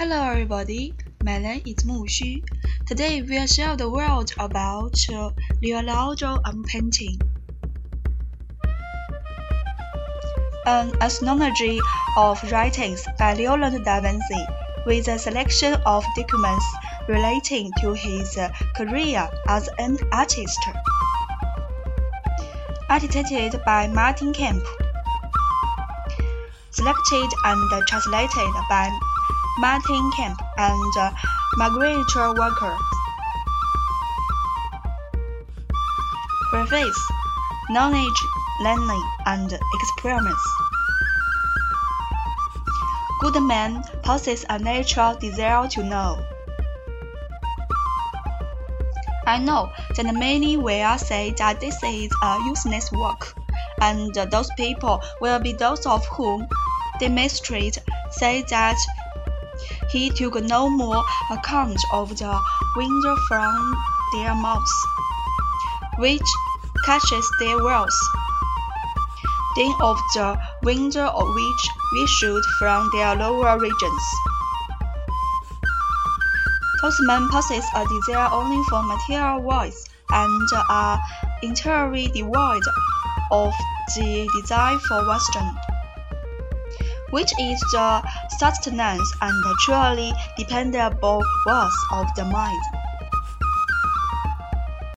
Hello everybody, my name is Mu Xu. Today we'll share the world about Leonardo and painting. An anthology of writings by Leonardo da Vinci with a selection of documents relating to his career as an artist. Edited by Martin Kemp. Selected and translated by Martin Kemp and uh, Margaret Walker. Preface Knowledge, Learning, and Experiments. Good man possess a natural desire to know. I know that many will say that this is a useless work, and those people will be those of whom Demetrius say that he took no more account of the wind from their mouths, which catches their words, than of the wind of which we issued from their lower regions. Those men possess a desire only for material voice and are entirely devoid of the desire for wisdom which is the sustenance and truly dependable worth of the mind.